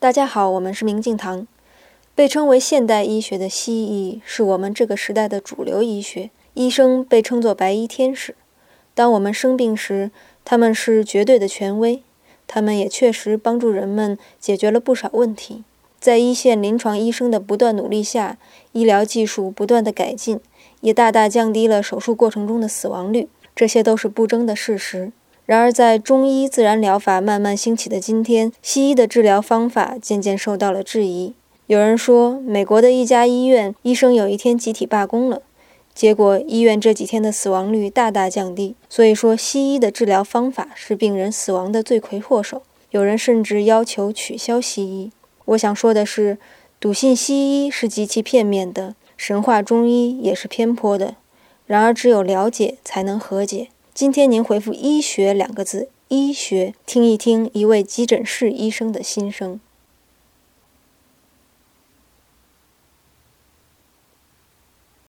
大家好，我们是明镜堂。被称为现代医学的西医是我们这个时代的主流医学，医生被称作白衣天使。当我们生病时，他们是绝对的权威，他们也确实帮助人们解决了不少问题。在一线临床医生的不断努力下，医疗技术不断的改进，也大大降低了手术过程中的死亡率，这些都是不争的事实。然而，在中医自然疗法慢慢兴起的今天，西医的治疗方法渐渐受到了质疑。有人说，美国的一家医院医生有一天集体罢工了，结果医院这几天的死亡率大大降低。所以说，西医的治疗方法是病人死亡的罪魁祸首。有人甚至要求取消西医。我想说的是，笃信西医是极其片面的，神话中医也是偏颇的。然而，只有了解才能和解。今天您回复“医学”两个字，医学，听一听一位急诊室医生的心声。